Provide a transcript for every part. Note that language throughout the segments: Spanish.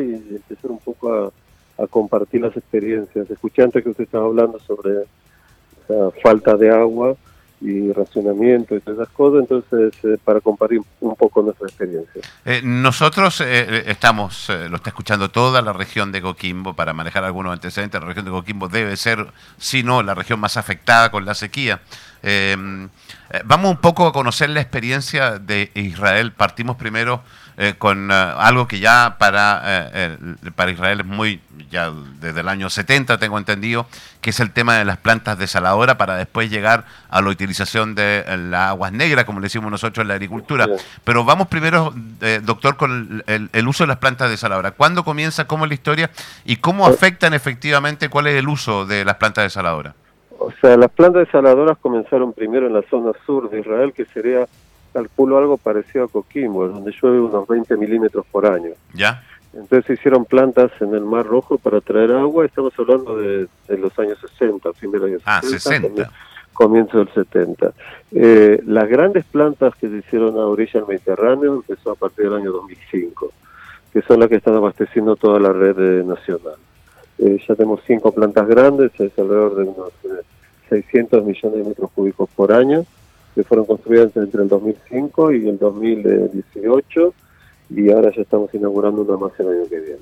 y empezar un poco a, compartir las experiencias. Escuché antes que usted estaba hablando sobre la falta de agua y racionamiento y todas esas cosas, entonces eh, para compartir un poco nuestra experiencia. Eh, nosotros eh, estamos, lo está escuchando toda la región de Coquimbo, para manejar algunos antecedentes, la región de Coquimbo debe ser, si no, la región más afectada con la sequía. vamos un poco a conocer la experiencia de Israel, partimos primero eh, con eh, algo que ya para, eh, para Israel es muy, ya desde el año 70 tengo entendido, que es el tema de las plantas desaladoras para después llegar a la utilización de las aguas negras, como le decimos nosotros en la agricultura. Pero vamos primero, doctor, con el, uso de las plantas desaladoras. ¿Cuándo comienza, cómo es la historia y cómo afectan efectivamente, cuál es el uso de las plantas desaladoras? O sea, las plantas desaladoras comenzaron primero en la zona sur de Israel, que sería calculo algo parecido a Coquimbo, donde llueve unos 20 milímetros por año. ¿Ya? Entonces hicieron plantas en el Mar Rojo para traer agua, estamos hablando de, los años 60, fin del año ah, 60. Comienzo, del 70. Eh, las grandes plantas que se hicieron a orilla del Mediterráneo empezó a partir del año 2005, que son las que están abasteciendo toda la red eh, nacional. Eh, ya tenemos cinco plantas grandes, es alrededor de unos 600 millones de metros cúbicos por año, que fueron construidas entre el 2005 y el 2018 y ahora ya estamos inaugurando una más el año que viene.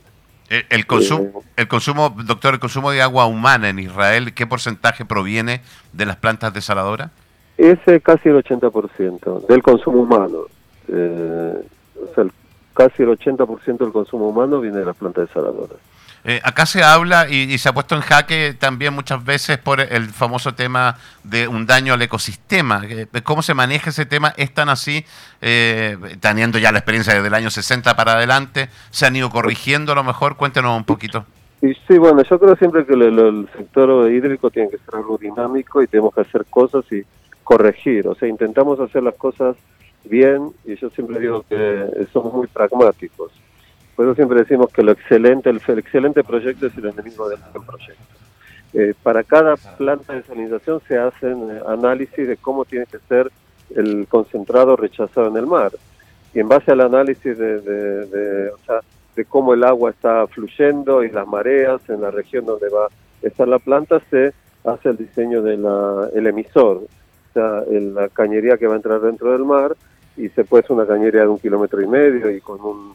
El, consumo, eh, el consumo, doctor, el consumo de agua humana en Israel, ¿qué porcentaje proviene de las plantas desaladoras? Es casi el 80% del consumo humano. Eh, o sea, casi el 80% del consumo humano viene de las plantas desaladoras. Eh, acá se habla y, se ha puesto en jaque también muchas veces por el famoso tema de un daño al ecosistema. Eh, ¿Cómo se maneja ese tema? ¿Es tan así, eh, teniendo ya la experiencia desde el año 60 para adelante? ¿Se han ido corrigiendo a lo mejor? Cuéntenos un poquito. Sí, bueno, yo creo siempre que el, sector hídrico tiene que ser algo dinámico y tenemos que hacer cosas y corregir. O sea, intentamos hacer las cosas bien y yo siempre digo que somos muy pragmáticos. Por eso siempre decimos que lo excelente, el, excelente proyecto es el enemigo del buen proyecto. Eh, para cada planta de salinización se hacen eh, análisis de cómo tiene que ser el concentrado rechazado en el mar. Y en base al análisis de, de, cómo el agua está fluyendo y las mareas en la región donde va a estar la planta, se hace el diseño del emisor, o sea, la cañería que va a entrar dentro del mar, y se puede una cañería de un kilómetro y medio y con un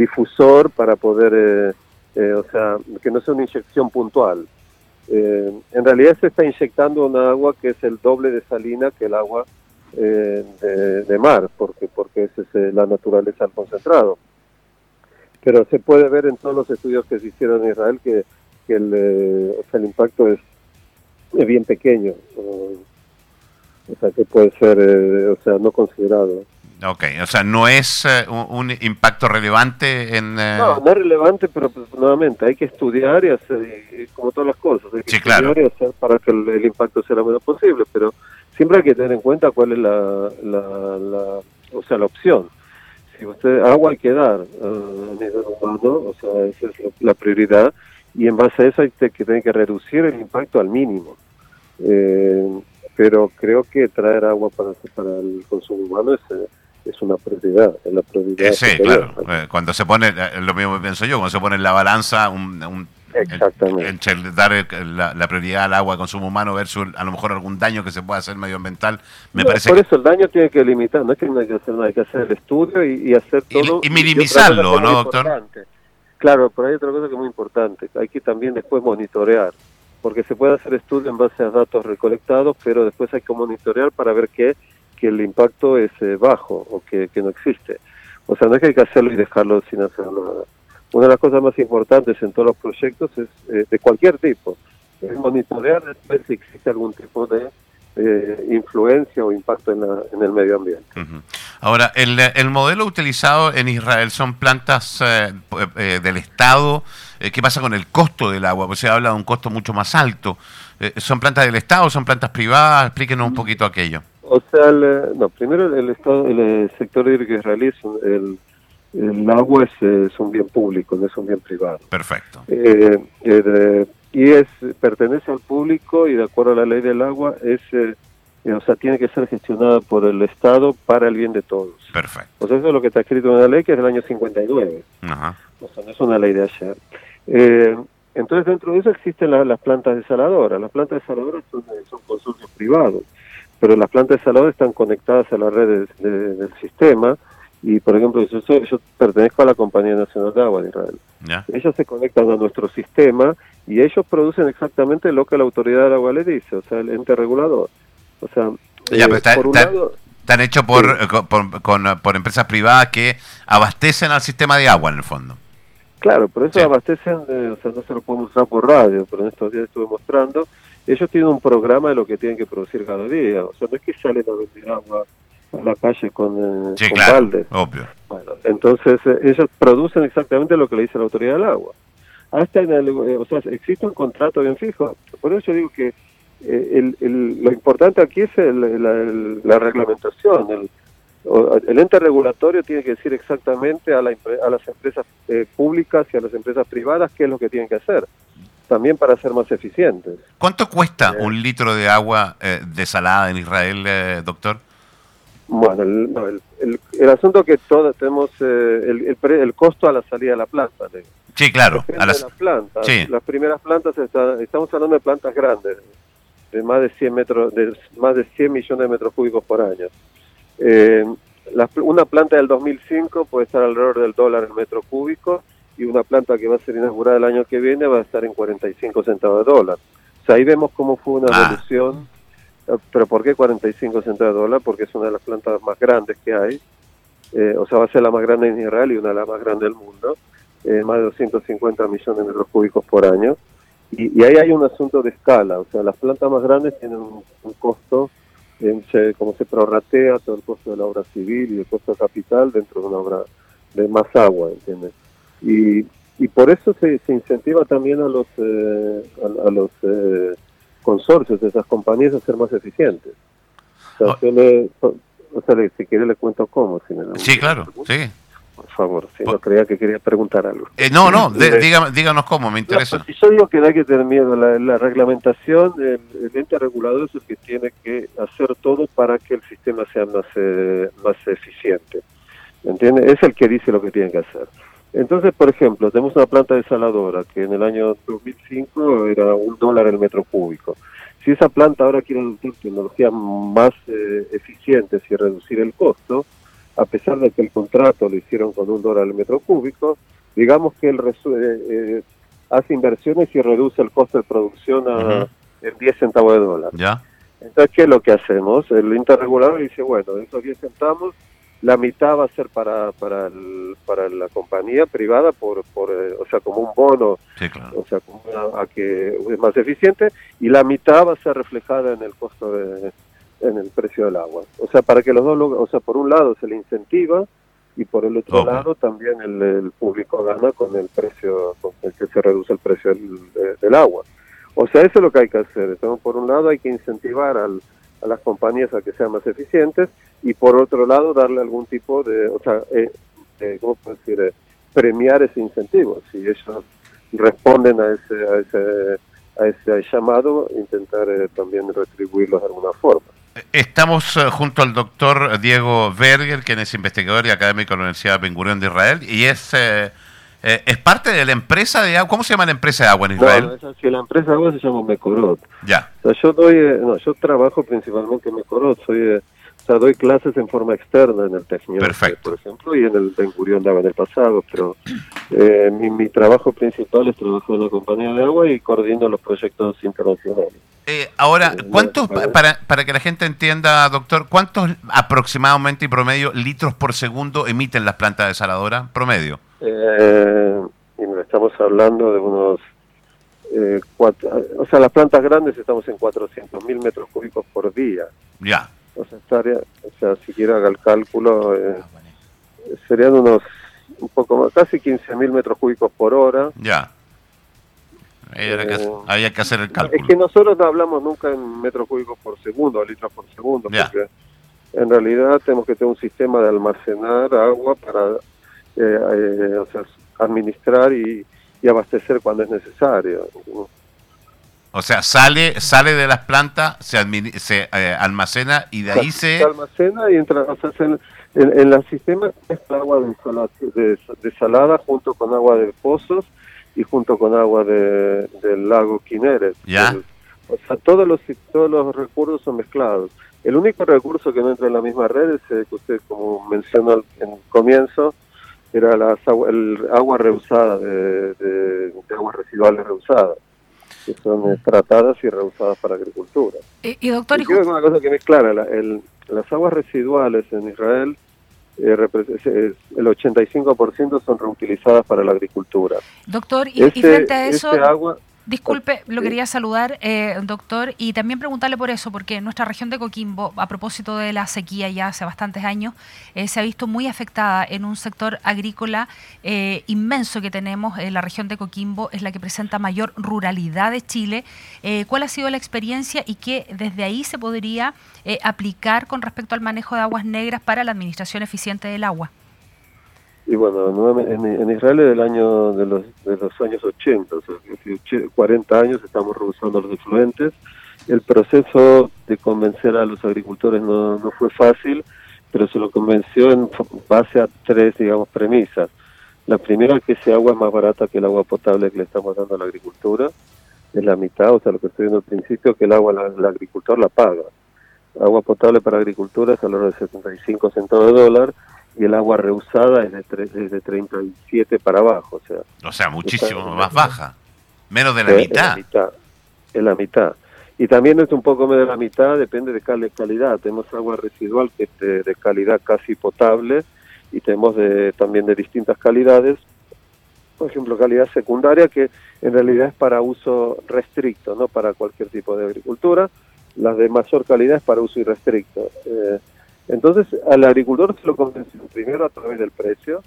difusor para poder, eh, eh, o sea, que no sea una inyección puntual. Eh, en realidad se está inyectando un agua que es el doble de salina que el agua de, mar, porque, porque esa es la naturaleza del concentrado. Pero se puede ver en todos los estudios que se hicieron en Israel que, el, o sea, el impacto es bien pequeño. o sea, que puede ser, o sea, no considerado. Ok, o sea, no es eh, un, impacto relevante en... Eh, no, no es relevante, pero pues, nuevamente hay que estudiar y hacer, como todas las cosas, hay que estudiar y hacer para que el, impacto sea lo menos posible, pero siempre hay que tener en cuenta cuál es la, la, o sea, la opción. Si usted, agua hay que dar uh, a nivel humano, o sea, esa es la, prioridad, y en base a eso hay que tener que reducir el impacto al mínimo. Eh, pero creo que traer agua para, para el consumo humano es es una prioridad, es la prioridad. sí, claro. Eh, cuando se pone, eh, lo mismo pienso yo, cuando se pone en la balanza un, Exactamente. dar la, prioridad al agua de consumo humano versus a lo mejor algún daño que se pueda hacer medioambiental, me parece Por eso el daño tiene que limitar, no es que no hay que hacer nada, hay que hacer el estudio y, hacer todo. Y, minimizarlo, ¿no, doctor? Claro, pero hay otra cosa que es muy importante, hay que también después monitorear, porque se puede hacer estudio en base a datos recolectados, pero después hay que monitorear para ver qué que el impacto es eh, bajo o que, no existe. O sea, no es que hay que hacerlo y dejarlo sin hacer nada. Una de las cosas más importantes en todos los proyectos es eh, de cualquier tipo, es monitorear después si existe algún tipo de eh, influencia o impacto en, en, el medio ambiente. Ahora, el, el, modelo utilizado en Israel son plantas del Estado. ¿Qué pasa con el costo del agua? Pues se habla de un costo mucho más alto. ¿Son plantas del Estado? ¿Son plantas privadas? Explíquenos un poquito aquello. O sea, no, primero el Estado, el, sector hídrico israelí, el, el agua es, un bien público, no es un bien privado. Perfecto. Eh, eh, y es pertenece al público y de acuerdo a la ley del agua es eh, o sea, tiene que ser gestionada por el Estado para el bien de todos. Perfecto. O sea, eso es lo que está escrito en la ley, que es del año 59. Ajá. O sea, no es una ley de ayer. Eh, entonces, dentro de eso existen las plantas desaladoras. Las plantas desaladoras son, son consorcios privados, pero las plantas desaladoras están conectadas a la red del sistema. Y, por ejemplo, yo, yo, pertenezco a la Compañía Nacional de Agua de Israel. Ellos se conectan a nuestro sistema y ellos producen exactamente lo que la autoridad del agua le dice, o sea, el ente regulador. O sea, eh, por un lado, están hechos por, por, empresas privadas que abastecen al sistema de agua en el fondo. Claro, por eso abastecen, o sea, no se lo pueden usar por radio, pero en estos días estuve mostrando, ellos tienen un programa de lo que tienen que producir cada día, o sea, no es que salen a vender agua a la calle con, eh, baldes. Obvio. Bueno, entonces eh, ellos producen exactamente lo que le dice la autoridad del agua. Hasta en el, eh, o sea, existe un contrato bien fijo, por eso yo digo que el, lo importante aquí es la reglamentación, el, el ente regulatorio tiene que decir exactamente a, la, a las empresas eh, públicas y a las empresas privadas qué es lo que tienen que hacer, también para ser más eficientes. ¿Cuánto cuesta eh. un litro de agua eh, desalada en Israel, doctor? Bueno, el, el, asunto que todos tenemos el, el, costo a la salida de la planta. Sí, claro. A las, plantas. Las primeras plantas, estamos hablando de plantas grandes, de más de 100 metros, de más de 100 millones de metros cúbicos por año. Eh, una planta del 2005 puede estar alrededor del dólar el metro cúbico y una planta que va a ser inaugurada el año que viene va a estar en 45 centavos de dólar. O sea, ahí vemos cómo fue una ah. evolución. Eh, ¿Pero por qué 45 centavos de dólar? Porque es una de las plantas más grandes que hay. Eh, o sea, va a ser la más grande en Israel y una de las más grandes del mundo. Eh, más de 250 millones de metros cúbicos por año. Y, ahí hay un asunto de escala. O sea, las plantas más grandes tienen un costo se, como se prorratea todo el costo de la obra civil y el costo de capital dentro de una obra de más agua, ¿entiendes? Y, y por eso se, se incentiva también a los, eh, a, los eh, consorcios de esas compañías a ser más eficientes. O sea, oh. si quiere le cuento cómo. sí, claro, sí por favor. Si no creía que quería preguntar algo. Eh, no, no, díganos cómo, me interesa. si yo digo que no hay que tener miedo, la, la reglamentación, el, ente regulador es el que tiene que hacer todo para que el sistema sea más, eh, más eficiente. ¿Entiende? Es el que dice lo que tiene que hacer. Entonces, por ejemplo, tenemos una planta desaladora que en el año 2005 era un dólar el metro cúbico. Si esa planta ahora quiere adoptar tecnologías más eh, eficientes y reducir el costo, a pesar de que el contrato lo hicieron con un dólar al metro cúbico, digamos que él eh, eh, hace inversiones y reduce el costo de producción a 10 centavos de dólar. ¿Ya? Entonces, ¿qué es lo que hacemos? El interregulador dice, bueno, esos 10 centavos, la mitad va a ser para para, para la compañía privada, por, por eh, o sea, como un bono, o sea, como a que es más eficiente, y la mitad va a ser reflejada en el costo de, en el precio del agua. O sea, para que los dos, o sea, por un lado se le incentiva y por el otro lado también el, público gana con el precio, con el que se reduce el precio del, agua. O sea, eso es lo que hay que hacer. Entonces, por un lado hay que incentivar al, a las compañías a que sean más eficientes y por otro lado darle algún tipo de, o sea, eh, eh ¿cómo puedo decir? Eh, premiar ese incentivo. Si ellos responden a ese, a ese, a ese llamado, intentar eh, también retribuirlos de alguna forma. Estamos eh, junto al doctor Diego Berger, quien es investigador y académico de la Universidad Ben Gurion de Israel, y es, eh, eh, es parte de la empresa de agua. ¿Cómo se llama la empresa de agua en Israel? No, la empresa de agua se llama Mekorot. Ya. yo, doy, no, yo trabajo principalmente en Mekorot, soy o sea, doy clases en forma externa en el Tecnio, por ejemplo, y en el Ben Gurion daba en el pasado, pero eh, mi, mi, trabajo principal es trabajar en la compañía de agua y coordino los proyectos internacionales. Eh, ahora, eh, ¿cuántos, para, para que la gente entienda, doctor, cuántos aproximadamente y promedio litros por segundo emiten las plantas desaladoras? Promedio. Eh, estamos hablando de unos cuatro, o sea, las plantas grandes estamos en 400 mil metros cúbicos por día. Ya. O sea, o sea si quiero haga el cálculo, eh, serían unos un poco más, casi 15 mil metros cúbicos por hora. Ya. Había que hacer el cálculo. Es que nosotros no hablamos nunca en metros cúbicos por segundo, litros por segundo, porque en realidad tenemos que tener un sistema de almacenar agua para eh, eh, o sea, administrar y, y abastecer cuando es necesario. O sea, sale sale de las plantas, se, se eh, almacena y de ahí se... Se almacena y entra, o sea, En, en el sistema mezcla agua de, desalada junto con agua de pozos y junto con agua de, del lago Quineret. ¿Ya? o sea, todos los, todos los recursos son mezclados. El único recurso que no entra en la misma red es el que usted, como mencionó en el comienzo, era las el agua reusada, de, de, aguas residuales reusadas, que son tratadas y reusadas para agricultura. Y, y doctor, y quiero una cosa que me es clara, la, el, las aguas residuales en Israel, eh, el 85% son reutilizadas para la agricultura. Doctor, y, ese, y frente a eso... Agua, Disculpe, lo quería saludar, eh, doctor, y también preguntarle por eso, porque nuestra región de Coquimbo, a propósito de la sequía ya hace bastantes años, eh, se ha visto muy afectada en un sector agrícola eh, inmenso que tenemos. en la región de Coquimbo es la que presenta mayor ruralidad de Chile. Eh, ¿Cuál ha sido la experiencia y qué desde ahí se podría eh, aplicar con respecto al manejo de aguas negras para la administración eficiente del agua? Y bueno, en, en Israel del año de los, de los años 80, o sea, 40 años estamos reusando los efluentes. El proceso de convencer a los agricultores no, no fue fácil, pero se lo convenció en base a tres, digamos, premisas. La primera es que ese agua es más barata que el agua potable que le estamos dando a la agricultura. Es la mitad, o sea, lo que estoy viendo al principio, que el agua la, el agricultor la paga. Agua potable para agricultura es a de 75 centavos de dólar y el agua reusada es de, tres, es de 37 para abajo. O sea, o sea muchísimo está, más baja. Menos de la mitad. Es la mitad. Es la mitad. Y también es un poco menos de la mitad, depende de cal calidad. Tenemos agua residual que es de, de calidad casi potable y tenemos de, también de distintas calidades. Por ejemplo, calidad secundaria que en realidad es para uso restricto, no para cualquier tipo de agricultura. Las de mayor calidad es para uso irrestricto. Eh, entonces, al agricultor se lo convenció primero a través del precio,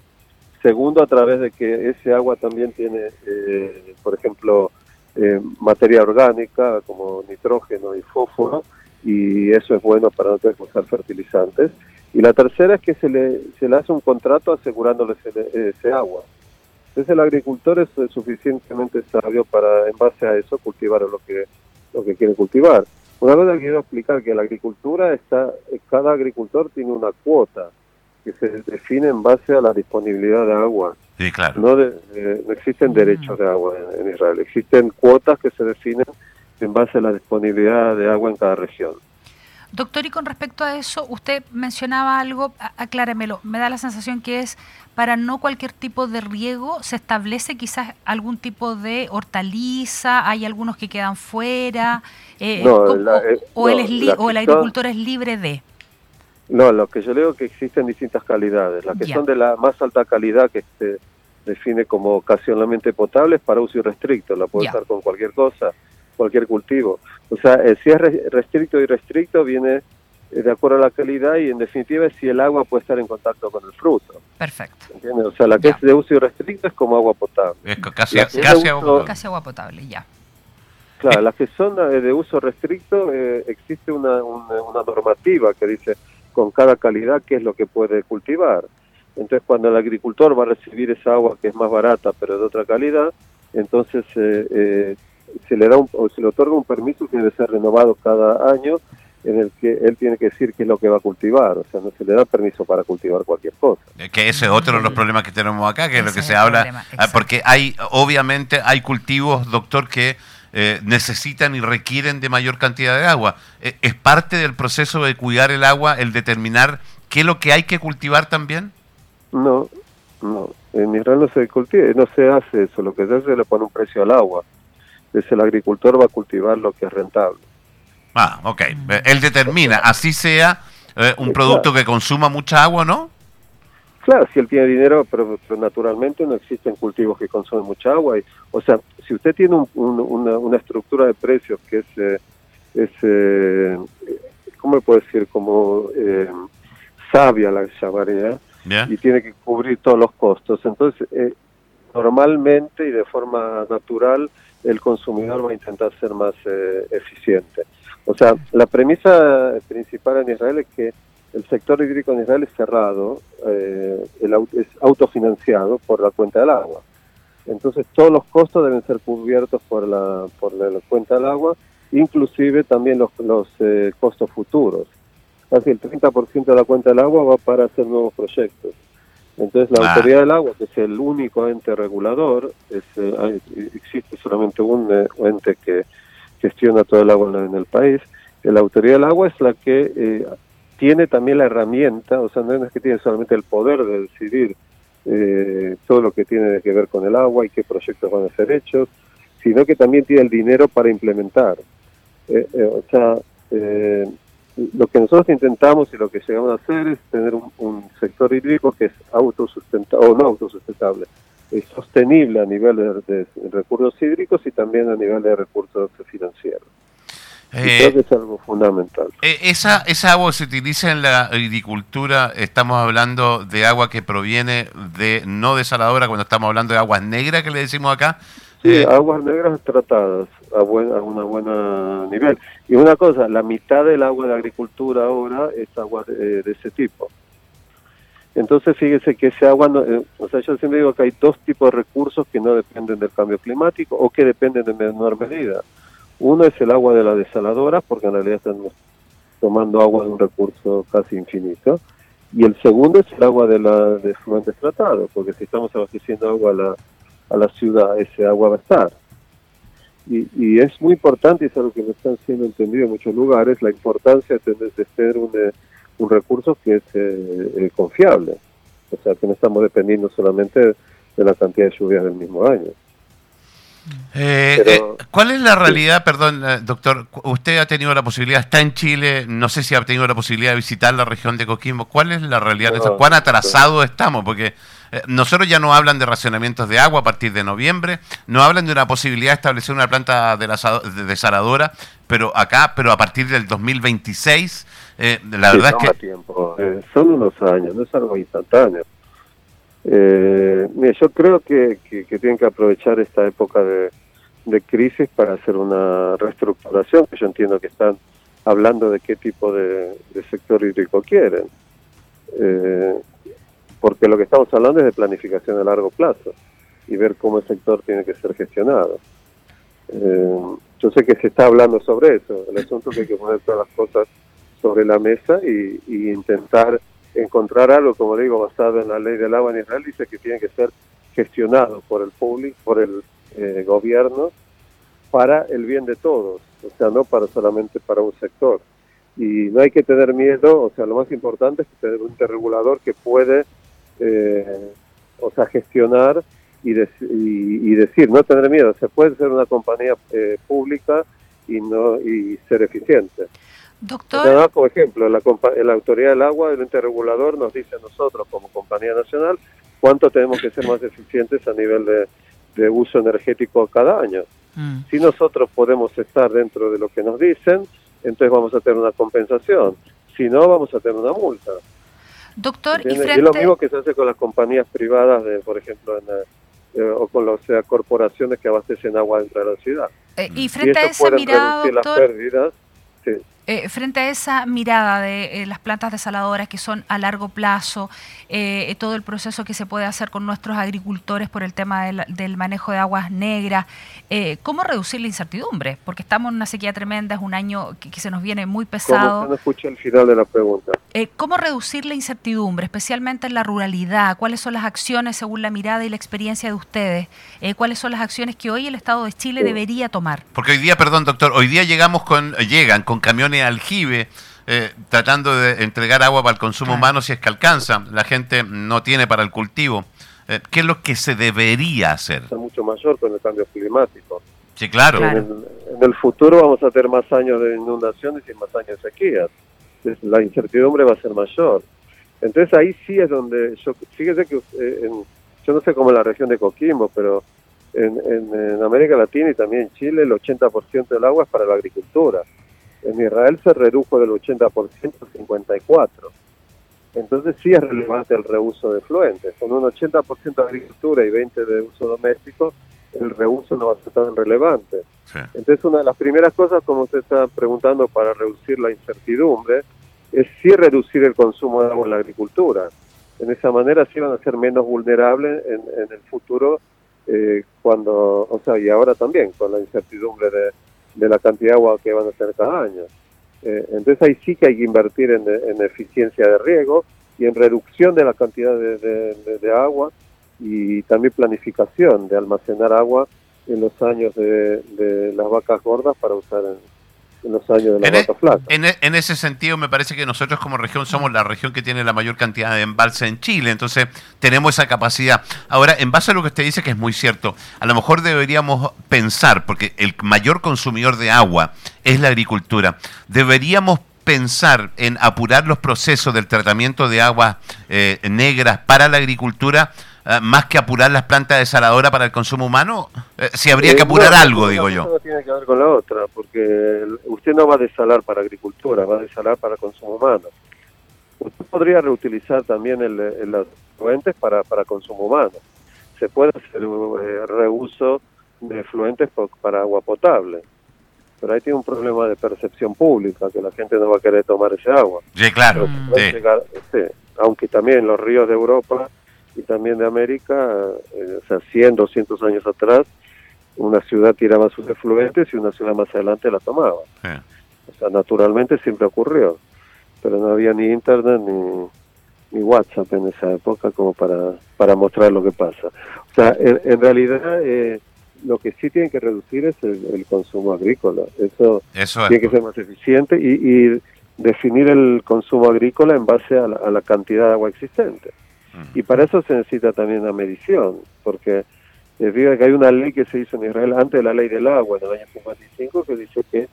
segundo a través de que ese agua también tiene, eh, por ejemplo, eh, materia orgánica como nitrógeno y fósforo, y eso es bueno para no tener que usar fertilizantes. Y la tercera es que se le, se le hace un contrato asegurándole ese, ese agua. Entonces el agricultor es suficientemente sabio para, en base a eso, cultivar lo que, lo que quiere cultivar. Una cosa que quiero explicar que la agricultura está, cada agricultor tiene una cuota que se define en base a la disponibilidad de agua. Sí, claro. No, de, eh, no existen derechos de agua en, en, Israel, existen cuotas que se definen en base a la disponibilidad de agua en cada región. Doctor, y con respecto a eso, usted mencionaba algo, acláremelo, me da la sensación que es para no cualquier tipo de riego, se establece quizás algún tipo de hortaliza, hay algunos que quedan fuera, eh, no, la, eh, o, no, el o, el agricultor es libre de... No, lo que yo leo es que existen distintas calidades, las que son de la más alta calidad que se define como ocasionalmente potable es para uso irrestricto, la puede usar con cualquier cosa, cualquier cultivo. O sea, eh, si es restricto y restricto viene de acuerdo a la calidad y en definitiva si el agua puede estar en contacto con el fruto. Perfecto. ¿Entiendes? O sea, la que ya. es de uso irrestricto es como agua potable. Es casi, casi, uso, agua potable. casi agua potable, ya. Claro, las que son de uso restricto eh, existe una, una, una, normativa que dice con cada calidad qué es lo que puede cultivar. Entonces cuando el agricultor va a recibir esa agua que es más barata pero de otra calidad, entonces eh, eh, se le da un, o se le otorga un permiso que debe ser renovado cada año en el que él tiene que decir qué es lo que va a cultivar, o sea, no se le da permiso para cultivar cualquier cosa. Que ese es otro de los problemas que tenemos acá, que ese es lo que se habla, problema, porque hay, obviamente, hay cultivos, doctor, que eh, necesitan y requieren de mayor cantidad de agua. Eh, ¿Es parte del proceso de cuidar el agua el determinar qué es lo que hay que cultivar también? No, no, en Israel no se cultiva, no se hace eso, lo que se hace es le pone un precio al agua, es el agricultor va a cultivar lo que es rentable. Ah, ok. Él determina, así sea eh, un producto claro. que consuma mucha agua, ¿no? Claro, si él tiene dinero, pero, pero, naturalmente no existen cultivos que consumen mucha agua. Y, o sea, si usted tiene un, un, una, una, estructura de precios que es, eh, es eh, ¿cómo le puedo decir? Como eh, sabia la llamaría, yeah. y tiene que cubrir todos los costos. Entonces, eh, normalmente y de forma natural, el consumidor va a intentar ser más eh, eficiente. O sea, la premisa principal en Israel es que el sector hídrico en Israel es cerrado, eh, el, es autofinanciado por la cuenta del agua. Entonces todos los costos deben ser cubiertos por la, por la cuenta del agua, inclusive también los, los eh, costos futuros. casi el 30% de la cuenta del agua va para hacer nuevos proyectos. Entonces la Ah. autoridad del agua, que es el único ente regulador, es, eh, existe solamente un eh, ente que gestiona todo el agua en, en el país, la autoridad del agua es la que eh, tiene también la herramienta, o sea, no es que tiene solamente el poder de decidir eh, todo lo que tiene que ver con el agua y qué proyectos van a ser hechos, sino que también tiene el dinero para implementar. O sea, eh, lo que nosotros intentamos y lo que llegamos a hacer es tener un, un sector hídrico que es autosustentable, o no autosustentable, es sostenible a nivel de, de recursos hídricos y también a nivel de recursos financieros. Eh, creo que es algo fundamental. Eh, Esa, esa agua se utiliza en la agricultura, estamos hablando de agua que proviene de no desaladora, cuando estamos hablando de aguas negras que le decimos acá. Sí, Eh, aguas negras tratadas a, buen, a una buena nivel. Y una cosa, la mitad del agua de agricultura ahora es agua de, de ese tipo. Entonces fíjese que ese agua, no, eh, o sea, yo siempre digo que hay dos tipos de recursos que no dependen del cambio climático o que dependen en menor medida. Uno es el agua de la desaladora, porque en realidad estamos tomando agua de un recurso casi infinito. Y el segundo es el agua de la de fluentes tratados, porque si estamos abasteciendo agua a la, a la ciudad, ese agua va a estar. Y, y es muy importante, y es algo que me están siendo entendido en muchos lugares, la importancia de tener, un, eh, un recurso que es eh, eh, confiable. O sea, que no estamos dependiendo solamente de la cantidad de lluvias del mismo año. eh, pero- eh, ¿Cuál es la realidad, perdón, doctor? Usted ha tenido la posibilidad, está en Chile, no sé si ha tenido la posibilidad de visitar la región de Coquimbo. ¿Cuál es la realidad? No, ¿Cuán atrasados estamos? Porque nosotros ya no hablan de racionamientos de agua a partir de noviembre, no hablan de una posibilidad de establecer una planta de, de desaladora, pero acá, pero a partir del 2026, eh, la Sí, verdad es que... tiempo. Eh, son unos años, no es algo instantáneo. Eh, mire, yo creo que, que, que tienen que aprovechar esta época de, de crisis para hacer una reestructuración, que yo entiendo que están hablando de qué tipo de, de sector hídrico quieren. Eh, porque lo que estamos hablando es de planificación a largo plazo y ver cómo el sector tiene que ser gestionado. Eh, yo sé que se está hablando sobre eso, el asunto es que hay que poner todas las cosas sobre la mesa y, intentar encontrar algo, como digo, basado en la ley del agua en Israel, dice que tiene que ser gestionado por el público, por el eh, gobierno, para el bien de todos, o sea, no para solamente para un sector. Y no hay que tener miedo, o sea, lo más importante es tener un regulador que puede, eh, o sea, gestionar y, y, y decir, no tener miedo, se puede ser una compañía eh, pública y no y ser eficiente. Doctor, sea, por ejemplo, la, autoridad del agua, el ente regulador, nos dice a nosotros como compañía nacional cuánto tenemos que ser más eficientes a nivel de, de uso energético cada año. Mm. Si nosotros podemos estar dentro de lo que nos dicen, entonces vamos a tener una compensación. Si no, vamos a tener una multa. Doctor, y ¿entiendes? Y es lo frente... mismo que se hace con las compañías privadas, de, por ejemplo, en, eh, eh, o con las o sea, corporaciones que abastecen agua dentro de la ciudad. eh, y Y frente a esa mirada, reducir las doctor, pérdidas. Sí. Eh, frente a esa mirada de eh, las plantas desaladoras que son a largo plazo, eh, todo el proceso que se puede hacer con nuestros agricultores por el tema del, del manejo de aguas negras, eh, ¿cómo reducir la incertidumbre? Porque estamos en una sequía tremenda, es un año que, que se nos viene muy pesado. no escucha el final de la pregunta. Eh, ¿Cómo reducir la incertidumbre, especialmente en la ruralidad? ¿Cuáles son las acciones, según la mirada y la experiencia de ustedes? Eh, ¿Cuáles son las acciones que hoy el Estado de Chile Sí. debería tomar? Porque hoy día, perdón, doctor, hoy día llegamos con, llegan con camiones aljibe eh, tratando de entregar agua para el consumo Claro. humano si es que alcanza. La gente no tiene para el cultivo. Eh, ¿Qué es lo que se debería hacer? Es mucho mayor con el cambio climático. Sí, claro. Claro. En, el, en el futuro vamos a tener más años de inundaciones y más años de sequías. Entonces, la incertidumbre va a ser mayor. Entonces ahí sí es donde, yo, fíjese que eh, en- yo no sé cómo en la región de Coquimbo, pero en, en- en América Latina y también en Chile el 80% del agua es para la agricultura. En Israel se redujo del 80% a 54%. Entonces sí es relevante el reuso de fluentes. Con un 80% de agricultura y 20% de uso doméstico, el reuso no va a ser tan relevante. Sí. Entonces, una de las primeras cosas, como usted está preguntando, para reducir la incertidumbre, es sí reducir el consumo de agua en la agricultura. En esa manera sí van a ser menos vulnerables en, en el futuro, eh, cuando, o sea, y ahora también, con la incertidumbre de, de la cantidad de agua que van a tener cada año. Eh, entonces ahí sí que hay que invertir en, eficiencia de riego y en reducción de la cantidad de, agua y también planificación de almacenar agua en los años de, las vacas gordas para usar en, en los años de la en, e, en, ese sentido, me parece que nosotros como región somos la región que tiene la mayor cantidad de embalse en Chile, entonces tenemos esa capacidad. Ahora, en base a lo que usted dice, que es muy cierto, a lo mejor deberíamos pensar, porque el mayor consumidor de agua es la agricultura, deberíamos pensar en apurar los procesos del tratamiento de aguas eh, negras para la agricultura más que apurar las plantas desaladoras para el consumo humano? Eh, si habría que eh, apurar algo, digo yo. No tiene que ver con la otra, porque usted no va a desalar para agricultura, va a desalar para consumo humano. Usted podría reutilizar también el, los fluentes para, para consumo humano. Se puede hacer reuso de fluentes para agua potable. Pero ahí tiene un problema de percepción pública, que la gente no va a querer tomar ese agua. Sí, claro. aunque también los ríos de Europa y también de América, eh, o sea, 100, 200 años atrás, una ciudad tiraba sus efluentes y una ciudad más adelante la tomaba. O sea, naturalmente siempre ocurrió, pero no había ni internet ni, ni WhatsApp en esa época como para, para mostrar lo que pasa. O sea, en, realidad eh, lo que sí tienen que reducir es el, consumo agrícola. Eso, tiene que ser más eficiente y, definir el consumo agrícola en base a la cantidad de agua existente. Y para eso se necesita también una medición, porque eh, que hay una ley que se hizo en Israel antes de la ley del agua, en el año 55, que dice que es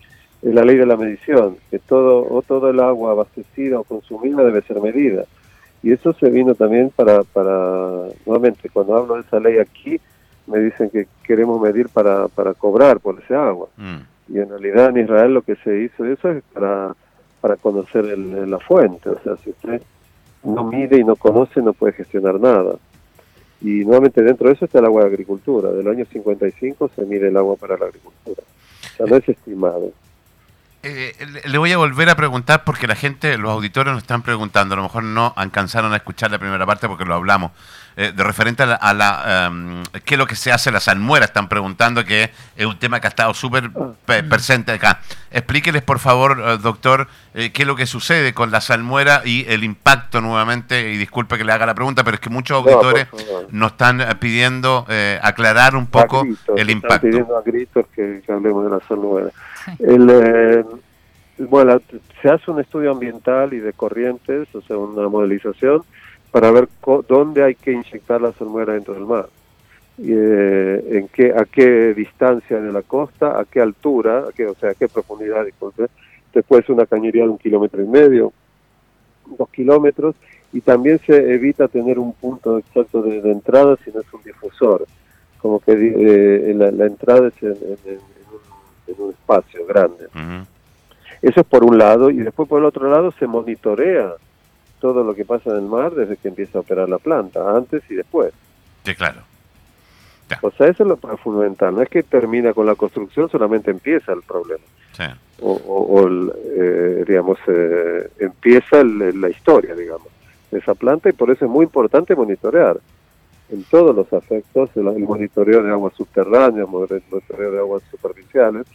la ley de la medición, que todo, o todo el agua abastecida o consumida debe ser medida. Y eso se vino también para, para, nuevamente, cuando hablo de esa ley aquí, me dicen que queremos medir para, para cobrar por ese agua. Mm. Y en realidad en Israel lo que se hizo eso es para, para conocer el, la fuente. O sea, si usted no mide y no conoce, no puede gestionar nada. Y nuevamente dentro de eso está el agua de agricultura. Del año 55 se mide el agua para la agricultura. O sea, no es estimado. Eh, le voy a volver a preguntar porque la gente, los auditores nos están preguntando, a lo mejor no alcanzaron a escuchar la primera parte porque lo hablamos, eh, de referente a la, em, qué es lo que se hace la salmuera, están preguntando que es un tema que ha estado súper ah. presente acá. Explíqueles por favor, eh, doctor, qué es lo que sucede con la salmuera y el impacto nuevamente, y disculpe que le haga la pregunta, pero es que muchos auditores nos están pidiendo aclarar un poco el impacto. Están pidiendo a gritos que, que hablemos de la salmuera. El, eh, bueno, se hace un estudio ambiental y de corrientes, o sea, una modelización, para ver dónde hay que inyectar la salmuera dentro del mar. Eh, en qué, a qué distancia de la costa, a qué altura, a qué, o sea, a qué profundidad, disculpe. Después una cañería de un kilómetro y medio, dos kilómetros, y también se evita tener un punto exacto de, entrada si no es un difusor. Como que eh, la, entrada es en, en en un espacio grande. Eso es por un lado, y después por el otro lado se monitorea todo lo que pasa en el mar desde que empieza a operar la planta, antes y después. Sí, claro. O sea, eso es lo fundamental. No es que termina con la construcción, solamente empieza el problema. O, eh, digamos, eh, empieza la historia, digamos, de esa planta y por eso es muy importante monitorear en todos los aspectos, el, monitoreo de aguas subterráneas, el monitoreo de aguas superficiales,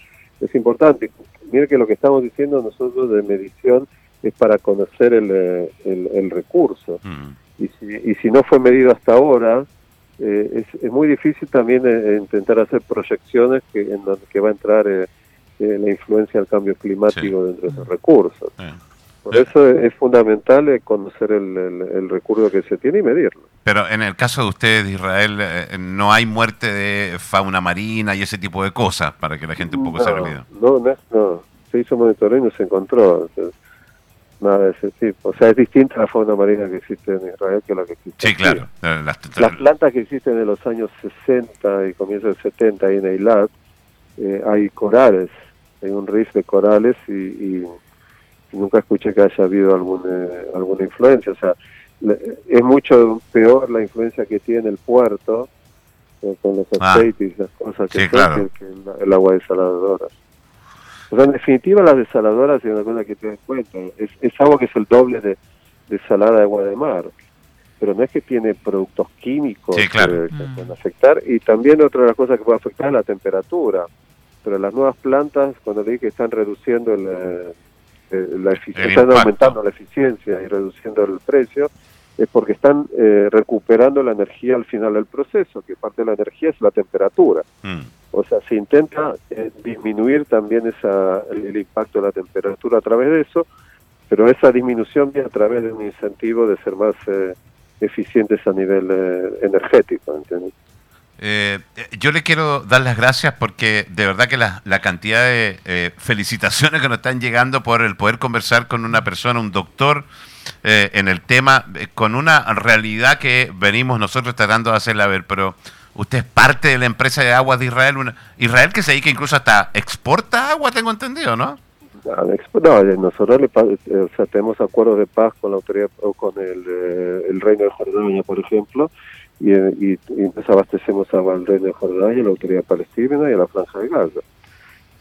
es importante. Mire que lo que estamos diciendo nosotros de medición es para conocer el, eh, el, recurso. Mm. Y, si, y si no fue medido hasta ahora, eh, es, es, muy difícil también eh, intentar hacer proyecciones que, en donde que va a entrar la influencia del cambio climático dentro de esos recursos. Por eso es, fundamental eh, conocer el, recurso que se tiene y medirlo. Pero en el caso de ustedes, Israel, eh, no hay muerte de fauna marina y ese tipo de cosas para que la gente un poco se olvide. No, no, no, se hizo monitoreo y no se encontró. Nada de ese tipo. O sea, es distinta la fauna marina que existe en Israel que la que existe. Sí, claro. Las, plantas que existen en los años 60 y comienzos del 70 ahí en Eilat, eh, hay corales, hay un riff de corales y nunca escuché que haya habido alguna, alguna influencia. O sea, es mucho peor la influencia que tiene el puerto eh, con los ah. aceites y las cosas que, que, el, agua desaladora. O sea, en definitiva las desaladoras, es una cosa que te das cuenta, es, es agua que es el doble de, de salada de agua de mar pero no es que tiene productos químicos que, pueden afectar. Y también otra de las cosas que puede afectar es la temperatura. Pero las nuevas plantas cuando dije que están reduciendo el, eh, eh, la están aumentando la eficiencia y reduciendo el precio, es porque están eh, recuperando la energía al final del proceso, que parte de la energía es la temperatura. Mm. O sea, se intenta eh, disminuir también esa, el, impacto de la temperatura a través de eso, pero esa disminución viene a través de un incentivo de ser más eficientes a nivel energético. ¿entiendes? Eh, yo le quiero dar las gracias porque de verdad que la, cantidad de eh, felicitaciones que nos están llegando por el poder conversar con una persona, un doctor, eh, en el tema, con una realidad que venimos nosotros tratando de hacerla ver, pero usted es parte de la empresa de aguas de Israel, Israel que se dedica incluso hasta exporta agua, tengo entendido, ¿no? No, nosotros tenemos acuerdos de paz con la autoridad o con el, el Reino de Jordania, por ejemplo, y, y, y abastecemos a Valdés de Jordania, a la Autoridad Palestina y a la Franja de Gaza.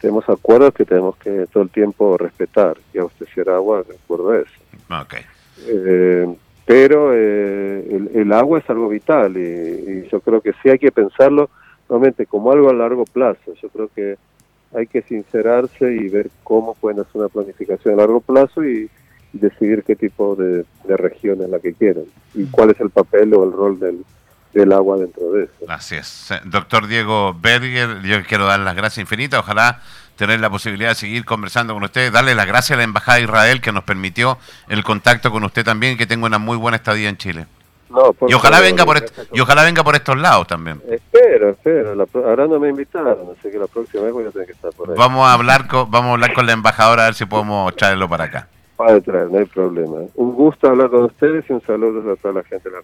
Tenemos acuerdos que tenemos que todo el tiempo respetar y abastecer agua de acuerdo a eso. Okay. Eh, pero eh, el, agua es algo vital y, yo creo que sí hay que pensarlo nuevamente como algo a largo plazo. Yo creo que hay que sincerarse y ver cómo pueden hacer una planificación a largo plazo y, decidir qué tipo de, de región es la que quieren y cuál es el papel o el rol del, del agua dentro de eso. Así es. Doctor Diego Berger, yo quiero dar las gracias infinitas. Ojalá tener la posibilidad de seguir conversando con usted. Darle las gracias a la Embajada de Israel que nos permitió el contacto con usted también y que tenga una muy buena estadía en Chile. y ojalá venga por y ojalá venga por estos lados también. Espero, espero. ahora no me invitaron, así que la próxima vez voy a tener que estar por ahí. Vamos a hablar con, vamos a hablar con la embajadora a ver si podemos traerlo para acá. Puede traer, no hay problema. Un gusto hablar con ustedes y un saludo a toda la gente de la